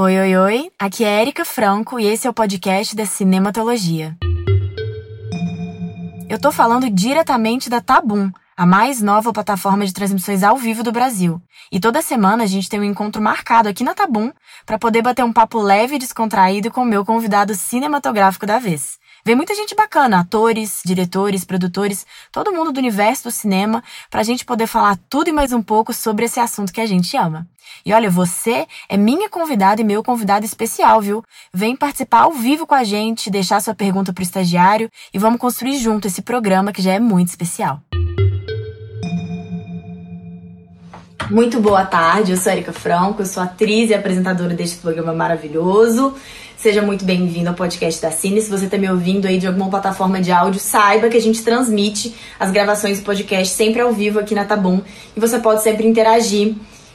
Oi, oi, oi. Aqui é Erika Franco e esse é o podcast da Cinematologia. Eu tô falando diretamente da Tabum, a mais nova plataforma de transmissões ao vivo do Brasil. E toda semana a gente tem um encontro marcado aqui na Tabum para poder bater um papo leve e descontraído com o meu convidado cinematográfico da vez. Vem muita gente bacana, atores, diretores, produtores, todo mundo do universo do cinema, pra gente poder falar tudo e mais um pouco sobre esse assunto que a gente ama. E olha, você é minha convidada e meu convidado especial, viu? Vem participar ao vivo com a gente, deixar sua pergunta pro estagiário e vamos construir junto esse programa que já é muito especial. Muito boa tarde, eu sou Erika Franco, eu sou atriz e apresentadora deste programa maravilhoso. Seja muito bem-vindo ao podcast da Cine. Se você está me ouvindo aí de alguma plataforma de áudio, saiba que a gente transmite as gravações do podcast sempre ao vivo aqui na Tabum e você pode sempre interagir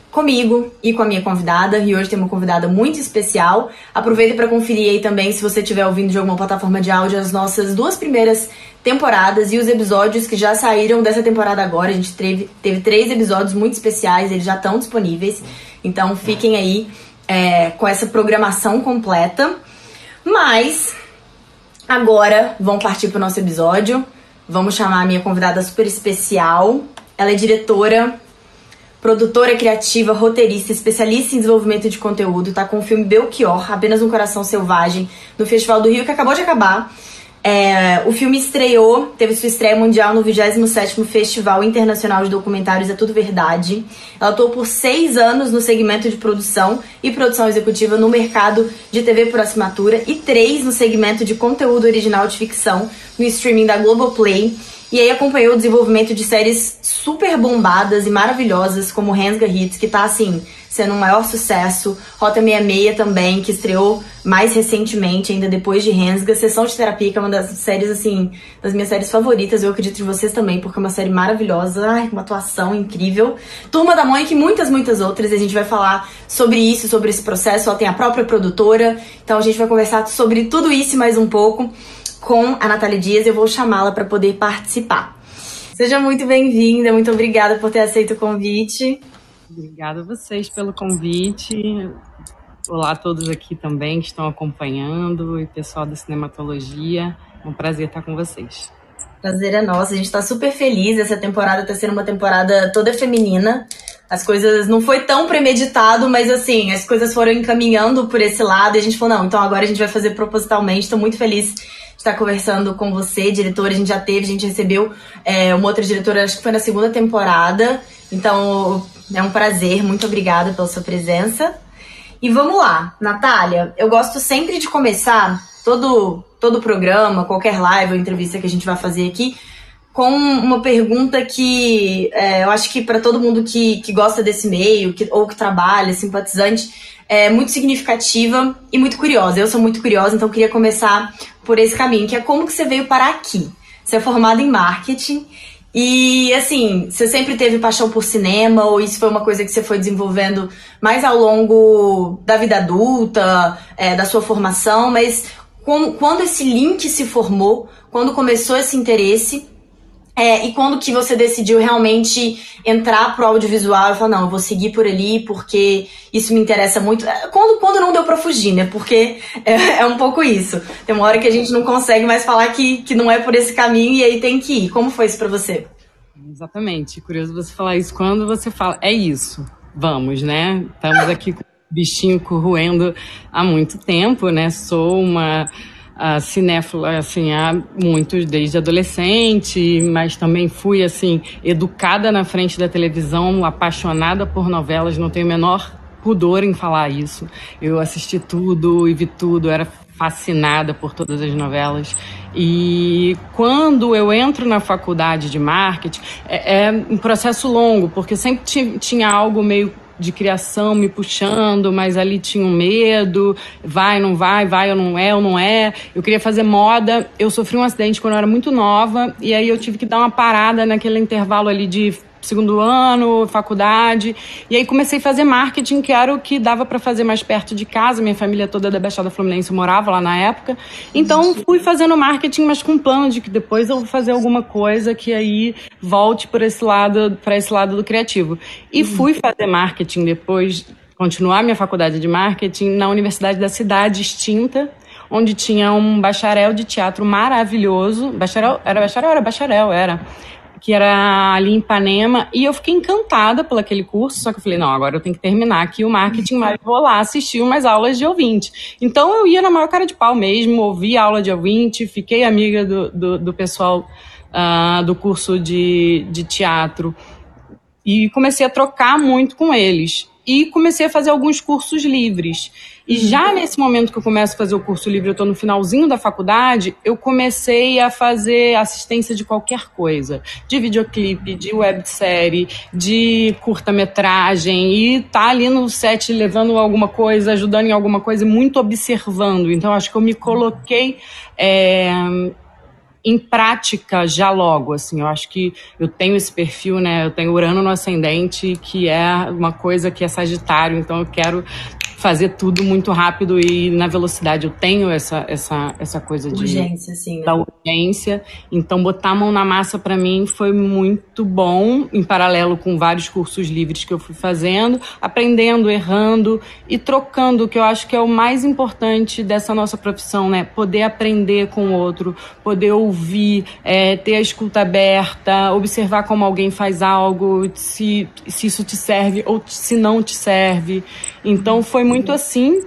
comigo e com a minha convidada. E hoje tem uma convidada muito especial. Aproveita para conferir aí também, se você estiver ouvindo de alguma plataforma de áudio, as nossas duas primeiras temporadas e os episódios que já saíram dessa temporada agora. A gente teve, teve três episódios muito especiais, eles já estão disponíveis. Então fiquem aí é, com essa programação completa. Mas agora vamos partir para o nosso episódio. Vamos chamar a minha convidada super especial. Ela é diretora, produtora criativa, roteirista, especialista em desenvolvimento de conteúdo. Tá com o filme Belchior, Apenas um Coração Selvagem, no Festival do Rio, que acabou de acabar. É, o filme estreou, teve sua estreia mundial no 27º Festival Internacional de Documentários É Tudo Verdade. Ela atuou por seis anos no segmento de produção e produção executiva no mercado de TV por assinatura e três no segmento de conteúdo original de ficção no streaming da Globoplay. E aí acompanhou o desenvolvimento de séries super bombadas e maravilhosas como Rensga Hits, que tá assim sendo um maior sucesso. Rota 66 também, que estreou mais recentemente, ainda depois de Rensga. Sessão de Terapia, que é uma das séries, assim, das minhas séries favoritas. Eu acredito em vocês também, porque é uma série maravilhosa. Ai, uma atuação incrível. Turma da Mônica e muitas, muitas outras. E a gente vai falar sobre isso, sobre esse processo. Ela tem a própria produtora. Então a gente vai conversar sobre tudo isso e mais um pouco com a Natália Dias. Eu vou chamá-la para poder participar. Seja muito bem-vinda, muito obrigada por ter aceito o convite. Obrigada a vocês pelo convite. Olá a todos aqui também que estão acompanhando e pessoal da Cinematologia. É um prazer estar com vocês. Prazer é nosso, a gente está super feliz. Essa temporada está sendo uma temporada toda feminina. As coisas não foi tão premeditado, mas assim, as coisas foram encaminhando por esse lado e a gente falou: não, então agora a gente vai fazer propositalmente. Estou muito feliz estar conversando com você, diretora. A gente já teve, a gente recebeu é, uma outra diretora, acho que foi na segunda temporada. Então, é um prazer, muito obrigada pela sua presença. E vamos lá, Natália, eu gosto sempre de começar todo todo programa, qualquer live ou entrevista que a gente vai fazer aqui, com uma pergunta que é, eu acho que para todo mundo que, que gosta desse meio, que, ou que trabalha, simpatizante, é muito significativa e muito curiosa. Eu sou muito curiosa, então queria começar por esse caminho, que é como que você veio parar aqui. Você é formada em marketing e assim, você sempre teve paixão por cinema ou isso foi uma coisa que você foi desenvolvendo mais ao longo da vida adulta, é, da sua formação, mas quando esse link se formou, quando começou esse interesse é, e quando que você decidiu realmente entrar pro audiovisual e falar, não, eu vou seguir por ali porque isso me interessa muito. É, quando, quando não deu pra fugir, né? Porque é, é, um pouco isso. Tem uma hora que a gente não consegue mais falar que, que não é por esse caminho e aí tem que ir. Como foi isso pra você? Exatamente. Curioso você falar isso quando você fala, é isso, vamos, né? Estamos aqui com o bichinho corroendo há muito tempo, né? Sou uma a cinéfila assim há muito desde adolescente, mas também fui assim educada na frente da televisão, apaixonada por novelas, não tenho o menor pudor em falar isso. Eu assisti tudo e vi tudo, era fascinada por todas as novelas. E quando eu entro na faculdade de marketing, é, é um processo longo, porque sempre tinha algo meio de criação me puxando, mas ali tinha um medo, vai, não vai, vai ou não é, ou não é. Eu queria fazer moda. Eu sofri um acidente quando eu era muito nova e aí eu tive que dar uma parada naquele intervalo ali de segundo ano, faculdade. E aí comecei a fazer marketing, que era o que dava para fazer mais perto de casa. Minha família toda da Baixada Fluminense morava lá na época. Então fui fazendo marketing, mas com plano de que depois eu vou fazer alguma coisa que aí volte para esse lado, para esse lado do criativo. E uhum. fui fazer marketing depois continuar minha faculdade de marketing na Universidade da Cidade, extinta, onde tinha um bacharel de teatro maravilhoso. Bacharel, era bacharel? Era bacharel, era que era ali em Ipanema, e eu fiquei encantada por aquele curso, só que eu falei, não, agora eu tenho que terminar aqui o marketing, mas vou lá assistir umas aulas de ouvinte. Então eu ia na maior cara de pau mesmo, ouvi aula de ouvinte, fiquei amiga do, do, do pessoal uh, do curso de, de teatro, e comecei a trocar muito com eles. E comecei a fazer alguns cursos livres. E uhum. já nesse momento que eu começo a fazer o curso livre, eu estou no finalzinho da faculdade, eu comecei a fazer assistência de qualquer coisa. De videoclipe, de websérie, de curta-metragem. E tá ali no set levando alguma coisa, ajudando em alguma coisa, muito observando. Então acho que eu me coloquei. É, em prática já logo, assim, eu acho que eu tenho esse perfil, né, eu tenho Urano no ascendente, que é uma coisa que é Sagitário, então eu quero fazer tudo muito rápido e na velocidade. Eu tenho essa, essa, essa coisa de urgência, sim, né? da urgência. Então, botar a mão na massa para mim foi muito bom, em paralelo com vários cursos livres que eu fui fazendo, aprendendo, errando e trocando, que eu acho que é o mais importante dessa nossa profissão, né? Poder aprender com o outro, poder ouvir, é, ter a escuta aberta, observar como alguém faz algo, se, se isso te serve ou se não te serve. Então, foi muito assim.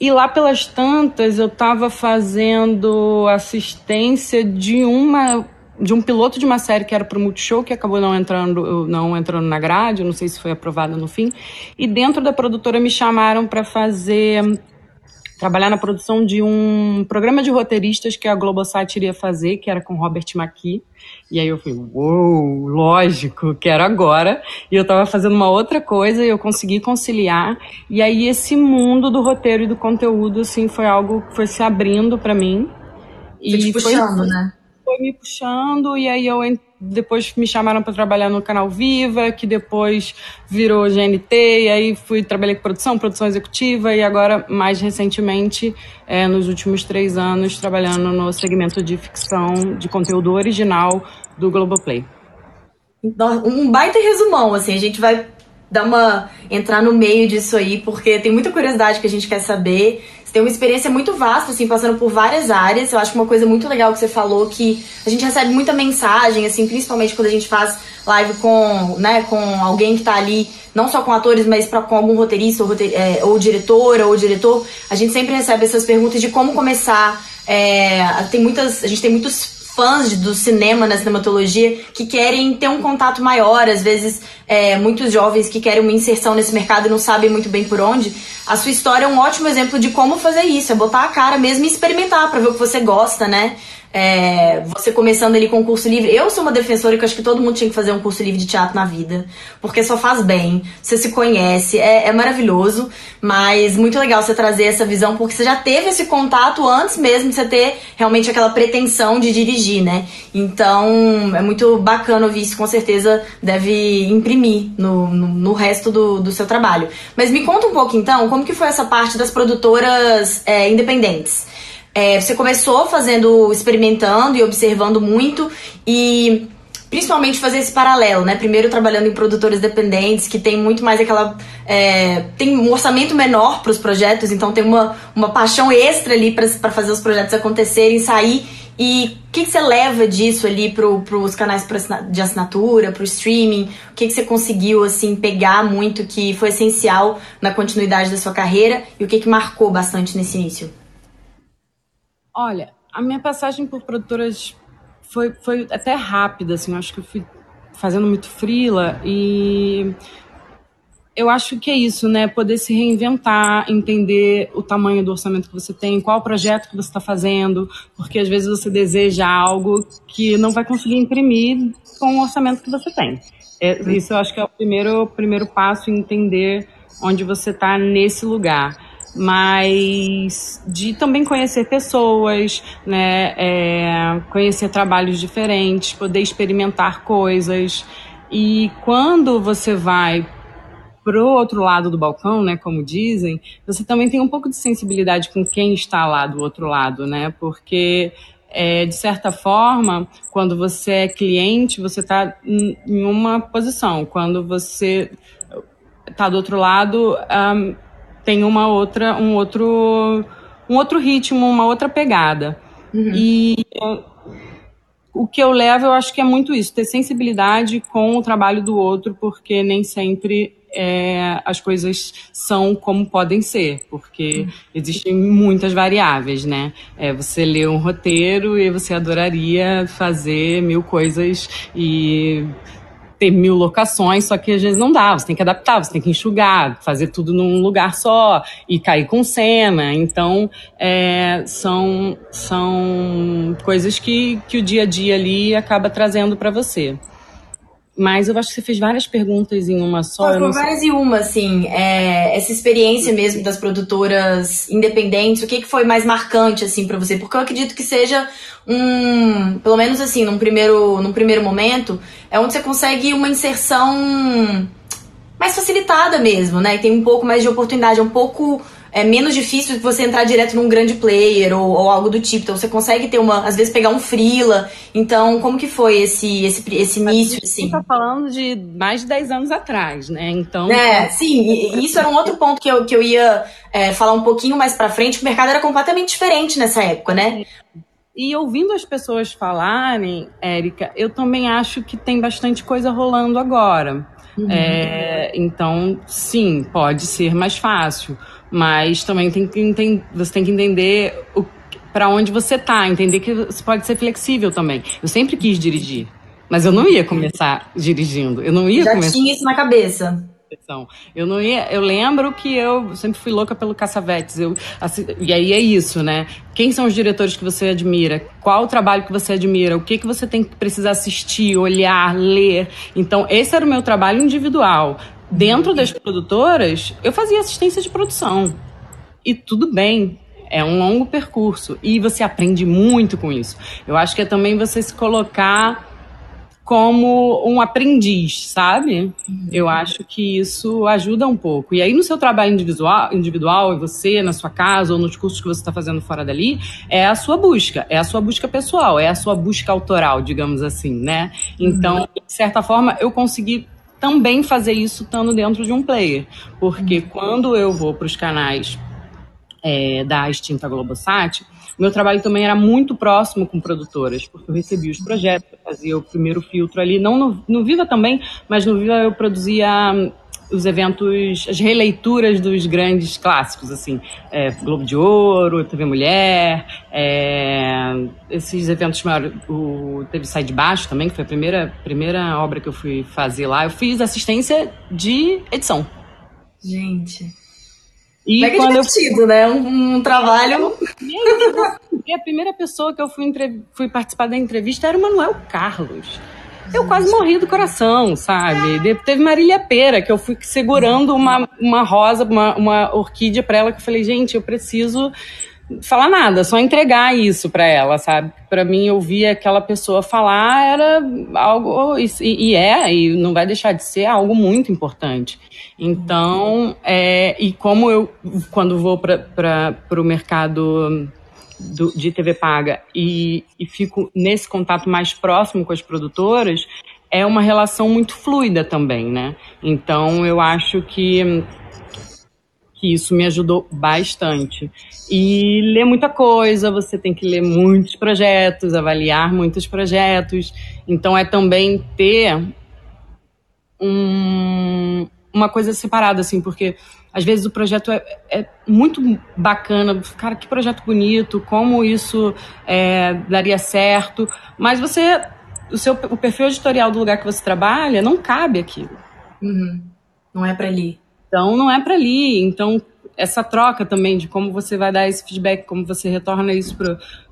E lá pelas tantas eu estava fazendo assistência de uma de um piloto de uma série que era para o Multishow, que acabou não entrando, não entrando na grade, não sei se foi aprovada no fim. E dentro da produtora me chamaram para fazer trabalhar na produção de um programa de roteiristas que a Globosat iria fazer, que era com Robert McKee. E aí eu falei, uou, lógico, quero agora. E eu estava fazendo uma outra coisa e eu consegui conciliar. E aí esse mundo do roteiro e do conteúdo, assim, foi algo que foi se abrindo para mim. Foi e te puxando, foi, né? Foi me puxando e aí eu depois me chamaram para trabalhar no canal Viva, que depois virou GNT, e aí fui trabalhei com produção, produção executiva, e agora, mais recentemente, é, nos últimos três anos, trabalhando no segmento de ficção de conteúdo original do Globoplay. Um baita resumão, assim, a gente vai dar uma entrar no meio disso aí, porque tem muita curiosidade que a gente quer saber tem uma experiência muito vasta, assim, passando por várias áreas. Eu acho que uma coisa muito legal que você falou que a gente recebe muita mensagem, assim, principalmente quando a gente faz live com, né, com alguém que tá ali, não só com atores, mas pra, com algum roteirista ou, roteir, é, ou diretora ou diretor. A gente sempre recebe essas perguntas de como começar. É, tem muitas, a gente tem muitos fãs do cinema, na cinematologia, que querem ter um contato maior, às vezes é, muitos jovens que querem uma inserção nesse mercado e não sabem muito bem por onde. A sua história é um ótimo exemplo de como fazer isso, é botar a cara mesmo e experimentar para ver o que você gosta, né? É, você começando ali com um curso livre. Eu sou uma defensora que acho que todo mundo tinha que fazer um curso livre de teatro na vida, porque só faz bem, você se conhece, é, é maravilhoso, mas muito legal você trazer essa visão, porque você já teve esse contato antes mesmo de você ter realmente aquela pretensão de dirigir, né? Então é muito bacana ouvir isso, com certeza deve imprimir no, no, no resto do, do seu trabalho. Mas me conta um pouco então, como que foi essa parte das produtoras é, independentes? É, você começou fazendo, experimentando e observando muito e principalmente fazer esse paralelo, né? Primeiro trabalhando em produtores dependentes, que tem muito mais aquela. É, tem um orçamento menor para os projetos, então tem uma, uma paixão extra ali para fazer os projetos acontecerem, sair. E o que, que você leva disso ali para os canais de assinatura, para o streaming? O que, que você conseguiu assim pegar muito que foi essencial na continuidade da sua carreira e o que, que marcou bastante nesse início? Olha, a minha passagem por produtoras foi, foi até rápida, assim, eu acho que eu fui fazendo muito frila e eu acho que é isso, né? Poder se reinventar, entender o tamanho do orçamento que você tem, qual projeto que você está fazendo, porque às vezes você deseja algo que não vai conseguir imprimir com o orçamento que você tem. É, isso eu acho que é o primeiro, primeiro passo entender onde você está nesse lugar mas de também conhecer pessoas, né, é, conhecer trabalhos diferentes, poder experimentar coisas. E quando você vai pro outro lado do balcão, né, como dizem, você também tem um pouco de sensibilidade com quem está lá do outro lado, né, porque é, de certa forma, quando você é cliente, você está em uma posição. Quando você tá do outro lado um, tem uma outra, um outro, um outro ritmo, uma outra pegada. Uhum. E o que eu levo, eu acho que é muito isso, ter sensibilidade com o trabalho do outro, porque nem sempre é, as coisas são como podem ser, porque existem muitas variáveis, né? É, você lê um roteiro e você adoraria fazer mil coisas e ter mil locações, só que às vezes não dá, você tem que adaptar, você tem que enxugar, fazer tudo num lugar só e cair com cena. Então, é, são, são coisas que, que o dia a dia ali acaba trazendo para você. Mas eu acho que você fez várias perguntas em uma só. Foram várias em uma, assim. É, essa experiência mesmo das produtoras independentes, o que, que foi mais marcante, assim, para você? Porque eu acredito que seja um. Pelo menos, assim, num primeiro, num primeiro momento, é onde você consegue uma inserção mais facilitada mesmo, né? E tem um pouco mais de oportunidade, é um pouco é menos difícil você entrar direto num grande player ou, ou, algo do tipo. Então você consegue ter uma, às vezes pegar um freela. Então, como que foi esse esse, esse início assim? Tá falando de mais de 10 anos atrás, né? Então, É, sim, isso era um outro ponto que eu, que eu ia é, falar um pouquinho mais para frente, o mercado era completamente diferente nessa época, né? E ouvindo as pessoas falarem, Érica, eu também acho que tem bastante coisa rolando agora. Uhum. É, então, sim, pode ser mais fácil. Mas também tem que entender, você tem que entender para onde você tá, entender que você pode ser flexível também. Eu sempre quis dirigir, mas eu não ia começar dirigindo. Eu não ia Já começar... tinha isso na cabeça. Eu não ia, eu lembro que eu sempre fui louca pelo Caçavetes. Eu, assim, e aí é isso, né? Quem são os diretores que você admira? Qual o trabalho que você admira? O que que você tem que precisar assistir, olhar, ler? Então, esse era o meu trabalho individual. Dentro das produtoras, eu fazia assistência de produção. E tudo bem, é um longo percurso. E você aprende muito com isso. Eu acho que é também você se colocar como um aprendiz, sabe? Eu acho que isso ajuda um pouco. E aí, no seu trabalho individual, individual, você, na sua casa, ou nos cursos que você está fazendo fora dali, é a sua busca, é a sua busca pessoal, é a sua busca autoral, digamos assim, né? Então, de certa forma, eu consegui também fazer isso estando dentro de um player. Porque uhum. quando eu vou para os canais é, da extinta Globosat, meu trabalho também era muito próximo com produtoras, porque eu recebia os projetos, eu fazia o primeiro filtro ali, não no, no Viva também, mas no Viva eu produzia os eventos, as releituras dos grandes clássicos, assim, é, Globo de Ouro, TV Mulher, é, esses eventos maiores, o, teve Sai de Baixo também, que foi a primeira, primeira obra que eu fui fazer lá. Eu fiz assistência de edição. Gente. E Mega quando divertido, eu... né? Um, um trabalho. E a primeira pessoa que eu fui, entre... fui participar da entrevista era o Manuel Carlos eu quase morri do coração, sabe? Teve Marília Pera, que eu fui segurando uma, uma rosa, uma, uma orquídea para ela, que eu falei, gente, eu preciso falar nada, só entregar isso para ela, sabe? Para mim, ouvir aquela pessoa falar era algo, e, e, é, e não vai deixar de ser algo muito importante. Então, é, e como eu, quando vou para o mercado do, de TV paga e, e fico nesse contato mais próximo com as produtoras, é uma relação muito fluida também, né? Então eu acho que que isso me ajudou bastante. E ler muita coisa, você tem que ler muitos projetos, avaliar muitos projetos. Então é também ter um, uma coisa separada, assim, porque às vezes o projeto é, é, muito bacana, cara, que projeto bonito, como isso é, daria certo, mas você, o seu o perfil editorial do lugar que você trabalha não cabe aquilo. Uhum. Não é para ali. Então não é para ali. Então essa troca também de como você vai dar esse feedback, como você retorna isso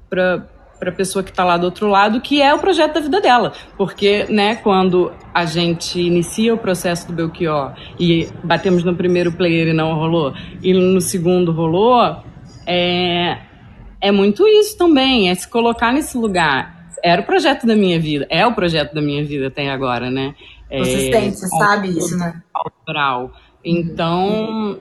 para para a pessoa que está lá do outro lado, que é o projeto da vida dela. Porque, né, quando a gente inicia o processo do Belchior e batemos no primeiro player e não rolou, e no segundo rolou, é, é muito isso também, é se colocar nesse lugar. Era o projeto da minha vida, é o projeto da minha vida até agora, né? Você é, você sabe isso, né? Autoral. Então,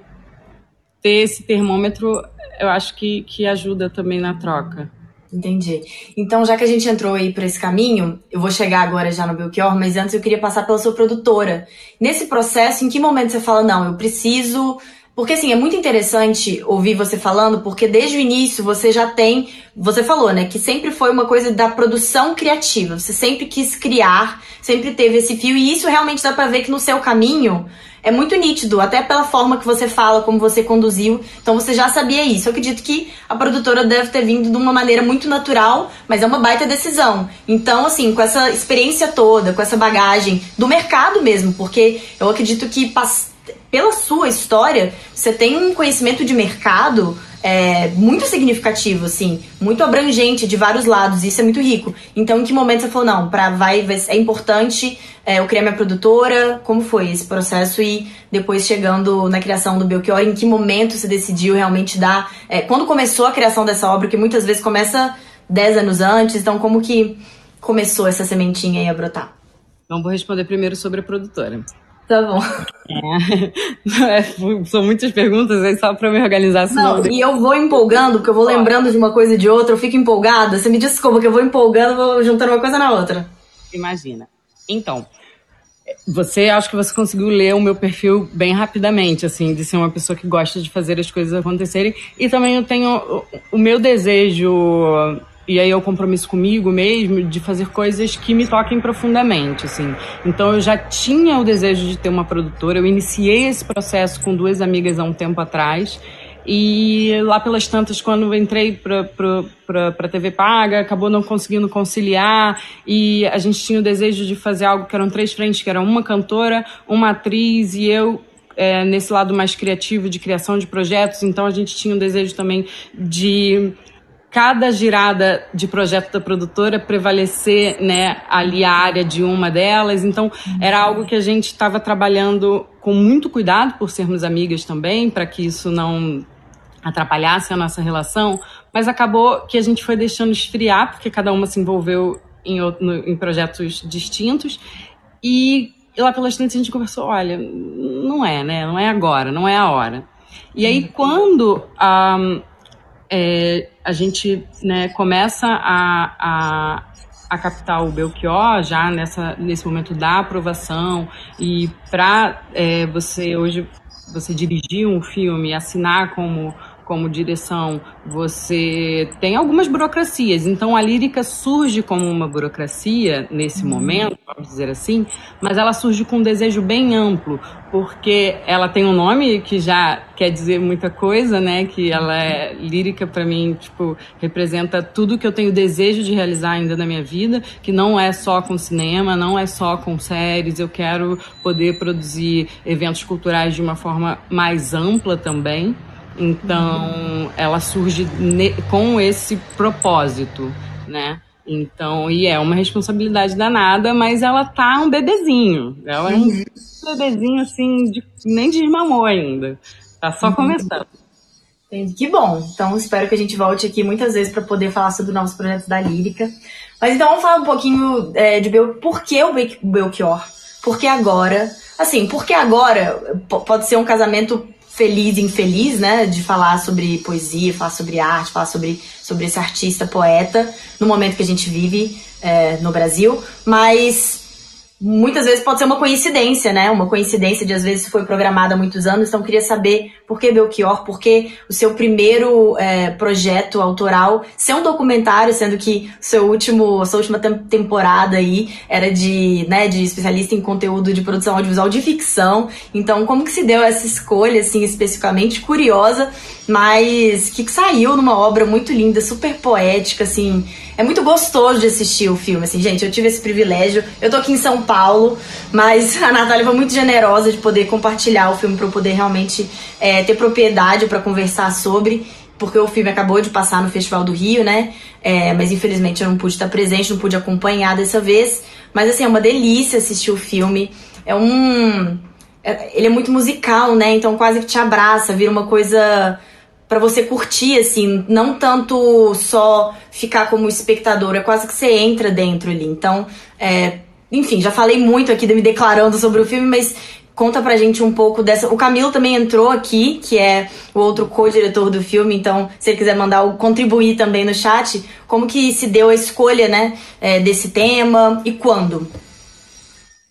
ter esse termômetro, eu acho que, que ajuda também na troca. Entendi. Então, já que a gente entrou aí para esse caminho, eu vou chegar agora já no Belchior, mas antes eu queria passar pela sua produtora. Nesse processo, em que momento você fala, não, eu preciso. Porque assim, é muito interessante ouvir você falando, porque desde o início você já tem. Você falou, né, que sempre foi uma coisa da produção criativa. Você sempre quis criar, sempre teve esse fio, e isso realmente dá pra ver que no seu caminho é muito nítido, até pela forma que você fala, como você conduziu. Então você já sabia isso. Eu acredito que a produtora deve ter vindo de uma maneira muito natural, mas é uma baita decisão. Então, assim, com essa experiência toda, com essa bagagem do mercado mesmo, porque eu acredito que pela sua história, você tem um conhecimento de mercado é, muito significativo, assim, muito abrangente de vários lados, isso é muito rico. Então, em que momento você falou, não, pra, vai, vai é importante é, eu criar minha produtora? Como foi esse processo? E depois chegando na criação do Belchior, em que momento você decidiu realmente dar. É, quando começou a criação dessa obra, que muitas vezes começa 10 anos antes, então como que começou essa sementinha aí a brotar? Então, vou responder primeiro sobre a produtora. Tá bom. É, são muitas perguntas aí só pra me organizar. Não, e eu vou empolgando, porque eu vou lembrando de uma coisa e de outra, eu fico empolgada. Você me desculpa que eu vou empolgando, vou juntando uma coisa na outra. Imagina. Então, você acho que você conseguiu ler o meu perfil bem rapidamente, assim, de ser uma pessoa que gosta de fazer as coisas acontecerem. E também eu tenho o meu desejo e aí é o compromisso comigo mesmo de fazer coisas que me toquem profundamente, assim. Então eu já tinha o desejo de ter uma produtora, eu iniciei esse processo com duas amigas há um tempo atrás. E lá pelas tantas, quando entrei para a TV Paga, acabou não conseguindo conciliar. E a gente tinha o desejo de fazer algo que eram três frentes, que era uma cantora, uma atriz e eu é, nesse lado mais criativo de criação de projetos. Então a gente tinha o desejo também de cada girada de projeto da produtora prevalecer, né, ali a área de uma delas. Então, era algo que a gente estava trabalhando com muito cuidado, por sermos amigas também, para que isso não atrapalhasse a nossa relação, mas acabou que a gente foi deixando esfriar, porque cada uma se envolveu em, no, em projetos distintos, e lá pelas tantas a gente conversou, olha, não é, né, não é agora, não é a hora. E aí, quando um, é, a gente né, começa a, a, a captar o Belchior já nessa, nesse momento da aprovação. E para é, você hoje você dirigir um filme, assinar como como direção, você tem algumas burocracias. Então a lírica surge como uma burocracia nesse uhum. momento, vamos dizer assim, mas ela surge com um desejo bem amplo, porque ela tem um nome que já quer dizer muita coisa, né? Que ela é lírica para mim, tipo, representa tudo que eu tenho desejo de realizar ainda na minha vida, que não é só com cinema, não é só com séries, eu quero poder produzir eventos culturais de uma forma mais ampla também. Então, ela surge com esse propósito, né? Então, e é uma responsabilidade danada, mas ela tá um bebezinho. Ela é um bebezinho, assim, de, nem desmamou ainda. Tá só uhum. começando. Que bom. Então, espero que a gente volte aqui muitas vezes para poder falar sobre novos projetos da Lírica. Mas então, vamos falar um pouquinho é, de Bel por que o Belchior? Por que agora? Assim, por que agora pode ser um casamento feliz e infeliz, né, de falar sobre poesia, falar sobre arte, falar sobre, sobre esse artista, poeta, no momento que a gente vive é, no Brasil, mas muitas vezes pode ser uma coincidência, né? Uma coincidência de às vezes foi programada há muitos anos. Então queria saber por que Belchior, por que o seu primeiro é, projeto autoral ser um documentário, sendo que seu último, sua última temporada aí era de, né, de especialista em conteúdo de produção audiovisual de ficção. Então como que se deu essa escolha, assim, especificamente curiosa, mas que saiu numa obra muito linda, super poética, assim é muito gostoso de assistir o filme, assim, gente. Eu tive esse privilégio. Eu tô aqui em São Paulo, mas a Natália foi muito generosa de poder compartilhar o filme para eu poder realmente é, ter propriedade para conversar sobre, porque o filme acabou de passar no Festival do Rio, né? É, mas infelizmente eu não pude estar presente, não pude acompanhar dessa vez. Mas assim, é uma delícia assistir o filme. É um. É, ele é muito musical, né? Então quase que te abraça, vira uma coisa para você curtir, assim, não tanto só ficar como espectador, é quase que você entra dentro ali. Então, é, enfim, já falei muito aqui me declarando sobre o filme, mas Conta pra gente um pouco dessa. O Camilo também entrou aqui, que é o outro co-diretor do filme, então se ele quiser mandar contribuir também no chat, como que se deu a escolha, né, é, desse tema e quando?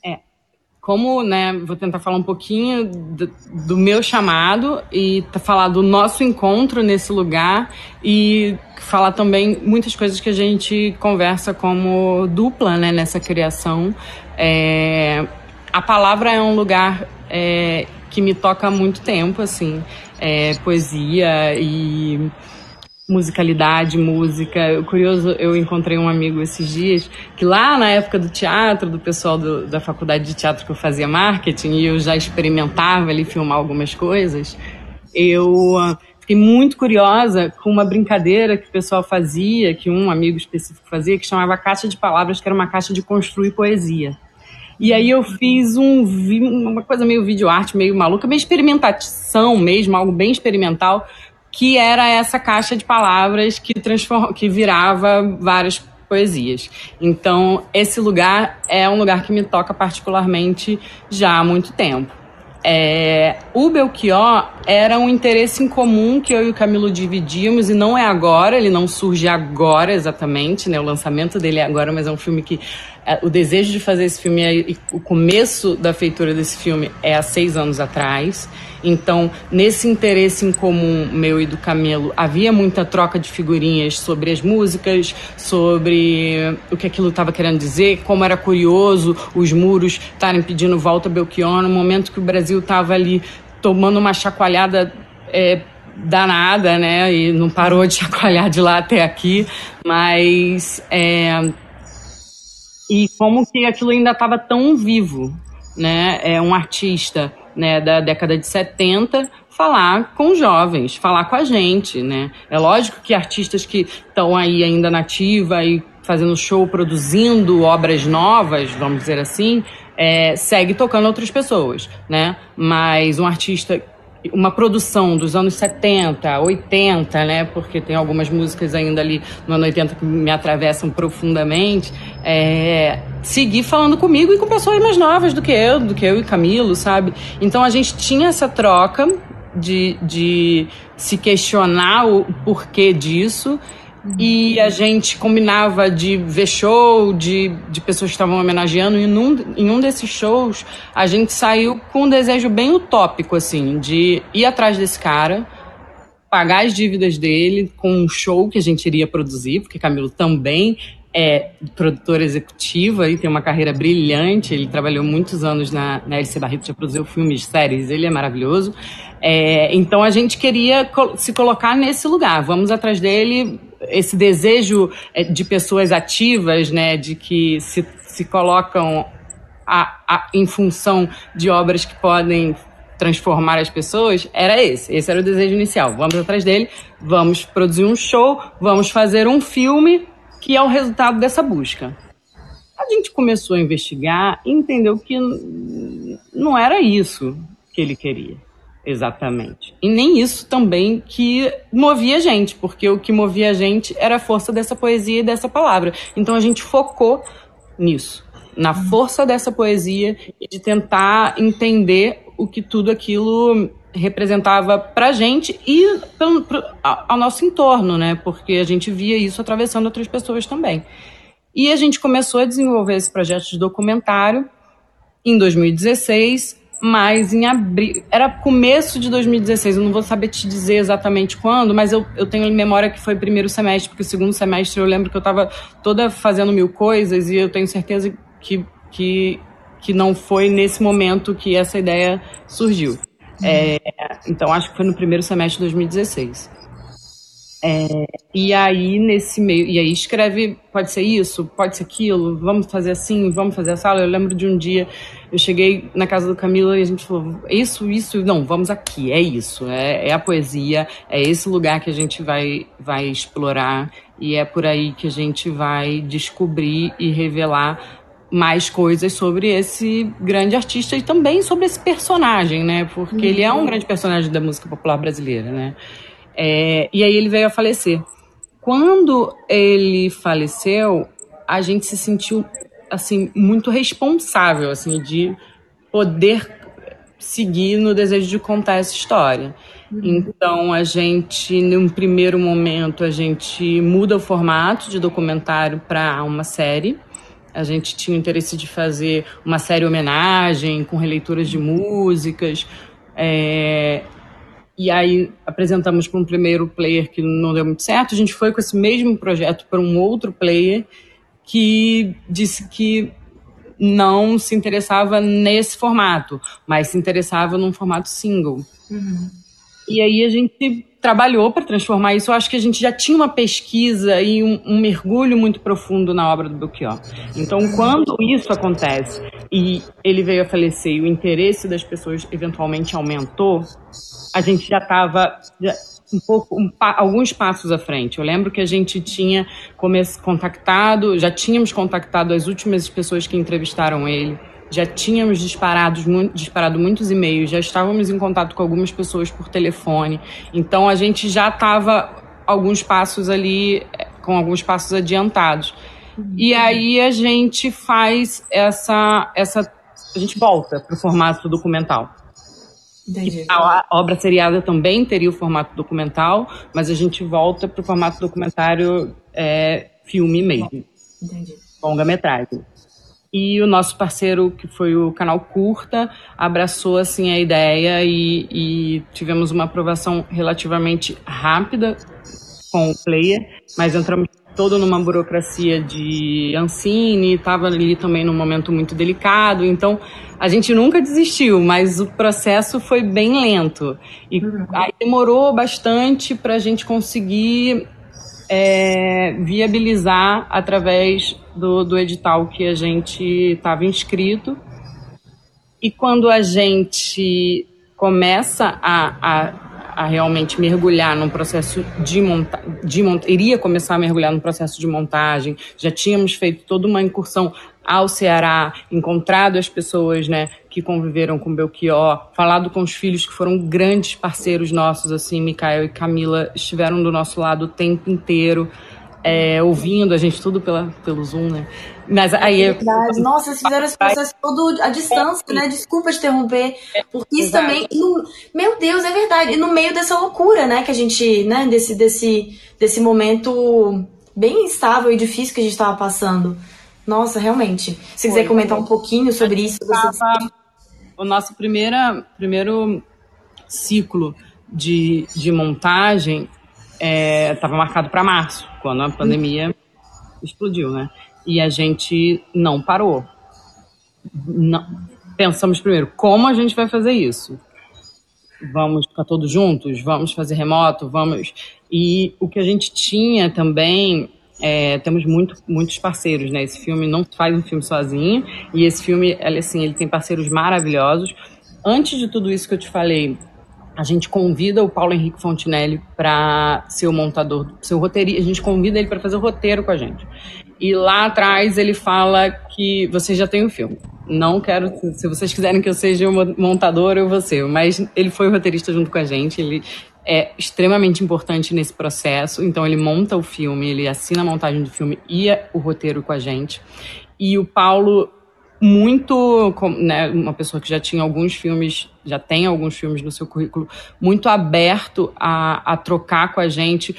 É, como, né, vou tentar falar um pouquinho do, do meu chamado e falar do nosso encontro nesse lugar e falar também muitas coisas que a gente conversa como dupla, né, nessa criação. É, a palavra é um lugar é, que me toca há muito tempo, assim, é, poesia e musicalidade, música. Curioso, eu encontrei um amigo esses dias que lá na época do teatro, do pessoal do, da faculdade de teatro que eu fazia marketing e eu já experimentava ali filmar algumas coisas, eu ah, fiquei muito curiosa com uma brincadeira que o pessoal fazia, que um amigo específico fazia, que chamava Caixa de Palavras, que era uma caixa de construir poesia. E aí eu fiz um, uma coisa meio vídeo arte, meio maluca, meio experimentação mesmo, algo bem experimental, que era essa caixa de palavras que, transform, que virava várias poesias. Então, esse lugar é um lugar que me toca particularmente já há muito tempo. É, o Belchior era um interesse em comum que eu e o Camilo dividíamos, e não é agora, ele não surge agora exatamente, né? O lançamento dele é agora, mas é um filme que o desejo de fazer esse filme e o começo da feitura desse filme é há seis anos atrás. Então, nesse interesse em comum meu e do Camelo, havia muita troca de figurinhas sobre as músicas, sobre o que aquilo estava querendo dizer, como era curioso os muros estarem pedindo volta a Belchior no momento que o Brasil estava ali tomando uma chacoalhada. É, danada, né? E não parou de chacoalhar de lá até aqui, mas é, e como que aquilo ainda estava tão vivo, né? É um artista, né, da década de 70 falar com jovens, falar com a gente, né? É lógico que artistas que estão aí ainda nativa e fazendo show, produzindo obras novas, vamos dizer assim, é, segue tocando outras pessoas, né? Mas um artista uma produção dos anos 70, 80, né? Porque tem algumas músicas ainda ali no ano 80 que me atravessam profundamente. É, seguir falando comigo e com pessoas mais novas do que eu, do que eu e Camilo, sabe? Então a gente tinha essa troca de, de se questionar o porquê disso e a gente combinava de ver show, de, de pessoas que estavam homenageando. E num, em um desses shows, a gente saiu com um desejo bem utópico, assim, de ir atrás desse cara, pagar as dívidas dele com um show que a gente iria produzir, porque Camilo também é produtor executivo e tem uma carreira brilhante. Ele trabalhou muitos anos na, na LC Barreto, já produziu filmes, séries, ele é maravilhoso. É, então a gente queria se colocar nesse lugar. Vamos atrás dele, esse desejo é, de pessoas ativas, né, de que se, se colocam a, a, em função de obras que podem transformar as pessoas, era esse. Esse era o desejo inicial. Vamos atrás dele, vamos produzir um show, vamos fazer um filme que é o resultado dessa busca. A gente começou a investigar e entendeu que não era isso que ele queria. Exatamente. E nem isso também que movia a gente, porque o que movia a gente era a força dessa poesia e dessa palavra. Então a gente focou nisso, na força dessa poesia e de tentar entender o que tudo aquilo representava pra gente e pro, ao nosso entorno, né? Porque a gente via isso atravessando outras pessoas também. E a gente começou a desenvolver esse projeto de documentário em 2016 mas em abril. Era começo de 2016, eu não vou saber te dizer exatamente quando, mas eu, eu tenho em memória que foi primeiro semestre, porque o segundo semestre eu lembro que eu estava toda fazendo mil coisas e eu tenho certeza que, que, que não foi nesse momento que essa ideia surgiu. Uhum. É, então acho que foi no primeiro semestre de 2016. É, e aí, nesse meio, e aí escreve, pode ser isso, pode ser aquilo, vamos fazer assim, vamos fazer essa aula. Eu lembro de um dia, eu cheguei na casa do Camilo e a gente falou, isso, isso, não, vamos aqui, é isso, é, é a poesia, é esse lugar que a gente vai, vai explorar e é por aí que a gente vai descobrir e revelar mais coisas sobre esse grande artista e também sobre esse personagem, né? Porque uhum. ele é um grande personagem da música popular brasileira, né? É, e aí ele veio a falecer. Quando ele faleceu, a gente se sentiu assim muito responsável assim de poder seguir no desejo de contar essa história. Uhum. Então a gente, num primeiro momento, a gente muda o formato de documentário para uma série. A gente tinha o interesse de fazer uma série homenagem com releituras de músicas. É, e aí apresentamos para um primeiro player que não deu muito certo. A gente foi com esse mesmo projeto para um outro player que disse que não se interessava nesse formato, mas se interessava num formato single. Uhum. E aí a gente trabalhou para transformar isso. Eu acho que a gente já tinha uma pesquisa e um, um mergulho muito profundo na obra do Belchior. Então, quando isso acontece e ele veio a falecer e o interesse das pessoas eventualmente aumentou, a gente já estava um pouco um, alguns passos à frente. Eu lembro que a gente tinha contactado, já tínhamos contactado as últimas pessoas que entrevistaram ele já tínhamos disparado, disparado muitos e-mails, já estávamos em contato com algumas pessoas por telefone. Então a gente já estava alguns passos ali, com alguns passos adiantados. E aí a gente faz essa. essa a gente volta para o formato documental. Entendi. A obra seriada também teria o formato documental, mas a gente volta para o formato documentário é, filme mesmo. Entendi. Longa-metragem. E o nosso parceiro, que foi o canal Curta, abraçou assim a ideia e, e tivemos uma aprovação relativamente rápida com o player, mas entramos todo numa burocracia de Ancine, estava ali também num momento muito delicado, então a gente nunca desistiu, mas o processo foi bem lento. E uhum. aí demorou bastante para a gente conseguir é, viabilizar através do, do edital que a gente estava inscrito. E quando a gente começa a, a, a realmente mergulhar num processo de montagem, de mont iria começar a mergulhar no processo de montagem, já tínhamos feito toda uma incursão ao Ceará, encontrado as pessoas, né, que conviveram com Belchior, falado com os filhos que foram grandes parceiros nossos, assim, Mikael e Camila estiveram do nosso lado o tempo inteiro é, ouvindo a gente tudo pela, pelo Zoom, né? Mas aí é verdade. Nossa, vocês fizeram esse processo todo à distância, né? Desculpa te interromper. Porque isso também. No, meu Deus, é verdade. E no meio dessa loucura, né? Que a gente, né? Desse, desse, desse momento bem instável e difícil que a gente estava passando. Nossa, realmente. Se quiser comentar um pouquinho sobre isso. Você... O nosso primeira, primeiro ciclo de, de montagem estava é, marcado para março, quando a pandemia explodiu, né? E a gente não parou. Não, pensamos primeiro, como a gente vai fazer isso? Vamos ficar todos juntos? Vamos fazer remoto? Vamos. E o que a gente tinha também é, temos muito, muitos parceiros, né? Esse filme não faz um filme sozinho e esse filme, assim, ele tem parceiros maravilhosos. Antes de tudo isso que eu te falei, a gente convida o Paulo Henrique Fontinelli para ser o montador, ser o roteirista, a gente convida ele para fazer o roteiro com a gente. E lá atrás ele fala que vocês já têm o filme. Não quero, se vocês quiserem que eu seja o montador, eu vou ser. Mas ele foi o roteirista junto com a gente, ele é extremamente importante nesse processo. Então ele monta o filme, ele assina a montagem do filme e o roteiro com a gente. E o Paulo muito, né, uma pessoa que já tinha alguns filmes, já tem alguns filmes no seu currículo, muito aberto a, a trocar com a gente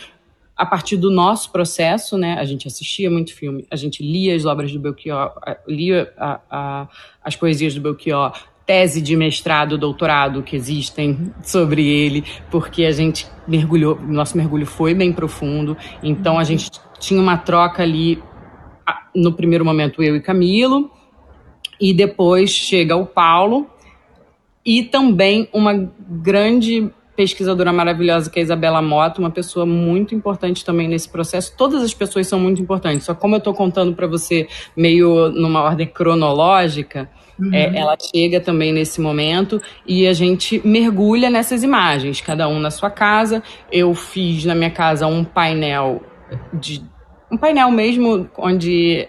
a partir do nosso processo, né? A gente assistia muito filme, a gente lia as obras do Belchior, lia a, a, as poesias do Belchior, tese de mestrado, doutorado que existem sobre ele, porque a gente mergulhou, nosso mergulho foi bem profundo, então a gente tinha uma troca ali, no primeiro momento eu e Camilo, e depois chega o Paulo e também uma grande pesquisadora maravilhosa que é a Isabela Mota, uma pessoa muito importante também nesse processo. Todas as pessoas são muito importantes, só como eu estou contando para você meio numa ordem cronológica, uhum. é, ela chega também nesse momento e a gente mergulha nessas imagens, cada um na sua casa. Eu fiz na minha casa um painel de um painel mesmo onde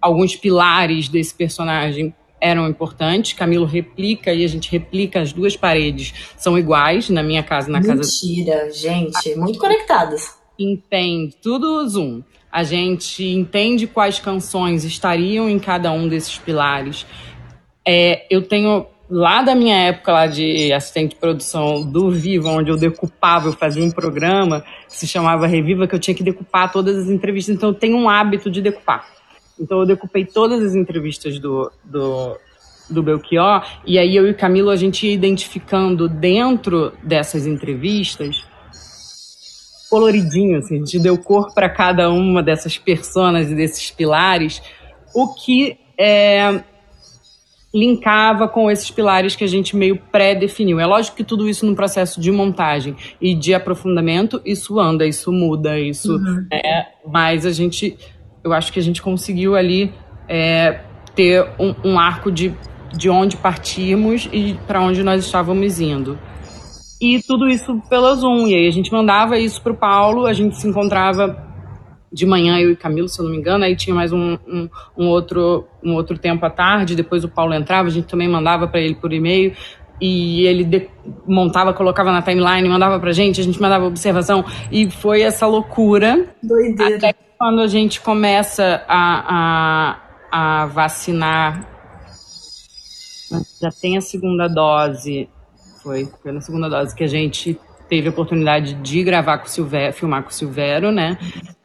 alguns pilares desse personagem eram importantes. Camilo replica e a gente replica as duas paredes são iguais na minha casa, na Mentira, casa. Mentira, gente, muito conectadas. Entende, tudo zoom. A gente entende quais canções estariam em cada um desses pilares. É, eu tenho lá da minha época lá de assistente de produção do Viva, onde eu decupava, eu fazia um programa que se chamava Reviva, que eu tinha que decupar todas as entrevistas. Então eu tenho um hábito de decupar. Então eu decupei todas as entrevistas do, do, do Belchior, e aí eu e Camilo a gente ia identificando dentro dessas entrevistas coloridinho, assim, a gente deu cor para cada uma dessas personas e desses pilares, o que é, linkava com esses pilares que a gente meio pré-definiu. É lógico que tudo isso no processo de montagem e de aprofundamento, isso anda, isso muda, isso uhum. é, mas a gente, eu acho que a gente conseguiu ali é, ter um, um arco de, de onde partimos e para onde nós estávamos indo. E tudo isso pela Zoom. E aí a gente mandava isso pro Paulo, a gente se encontrava de manhã, eu e Camilo, se eu não me engano, aí tinha mais um, um, um outro, um outro tempo à tarde, depois o Paulo entrava, a gente também mandava para ele por e-mail, e ele de, montava, colocava na timeline, mandava pra gente, a gente mandava observação, e foi essa loucura. Doideira. Até quando a gente começa a, a, a vacinar, já tem a segunda dose, foi, foi na segunda dose que a gente teve a oportunidade de gravar com o Silvério, filmar com o Silvério, né?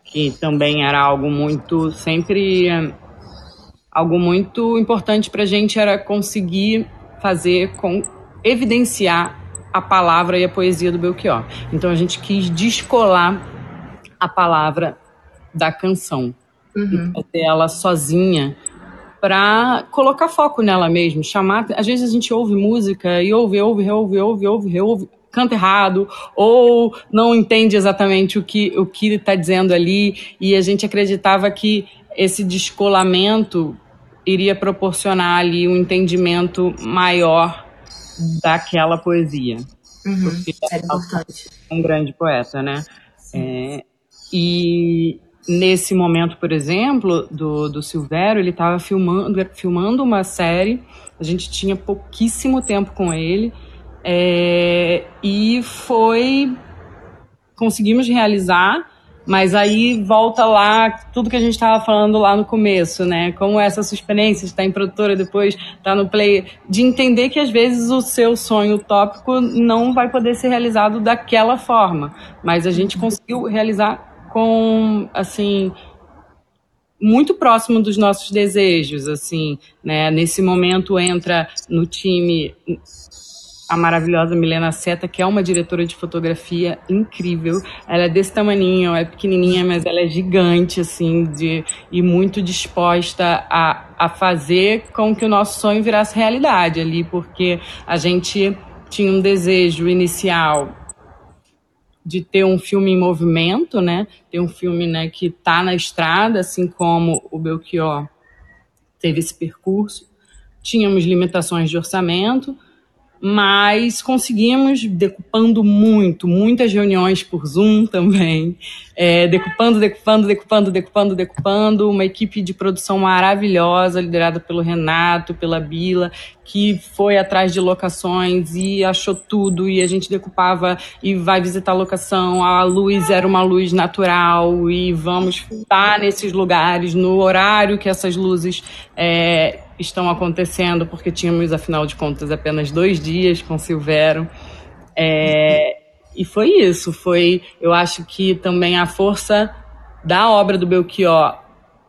Que também era algo muito, sempre, algo muito importante para a gente era conseguir fazer, com, evidenciar a palavra e a poesia do Belchior. Então a gente quis descolar a palavra da canção. Uhum. E fazer ela sozinha para colocar foco nela mesmo, chamar. Às vezes a gente ouve música e ouve, ouve, ouve, ouve, ouve, ouve, canta errado ou não entende exatamente o que o que está dizendo ali e a gente acreditava que esse descolamento iria proporcionar ali um entendimento maior daquela poesia. Uhum, é importante. Um grande poeta, né? É, e nesse momento, por exemplo, do, do Silvério, ele estava filmando, filmando uma série, a gente tinha pouquíssimo tempo com ele, é, e foi. Conseguimos realizar, mas aí volta lá tudo que a gente estava falando lá no começo, né? Como essa de estar em produtora, depois estar no play, de entender que às vezes o seu sonho utópico não vai poder ser realizado daquela forma, mas a gente conseguiu realizar com, assim, muito próximo dos nossos desejos, assim, né? Nesse momento entra no time a maravilhosa Milena Seta, que é uma diretora de fotografia incrível. Ela é desse tamaninho, é pequenininha, mas ela é gigante, assim, de, e muito disposta a, a fazer com que o nosso sonho virasse realidade ali, porque a gente tinha um desejo inicial de ter um filme em movimento, né? Ter um filme né, que está na estrada, assim como o Belchior teve esse percurso. Tínhamos limitações de orçamento, mas conseguimos decupando muito, muitas reuniões por Zoom também, é, decupando, decupando, decupando, decupando, decupando, uma equipe de produção maravilhosa, liderada pelo Renato, pela Bila, que foi atrás de locações e achou tudo, e a gente decupava e vai visitar a locação, a luz era uma luz natural, e vamos estar nesses lugares, no horário que essas luzes é, estão acontecendo, porque tínhamos, afinal de contas, apenas dois dias com Silvero. É, e foi isso, foi, eu acho que também a força da obra do Belchior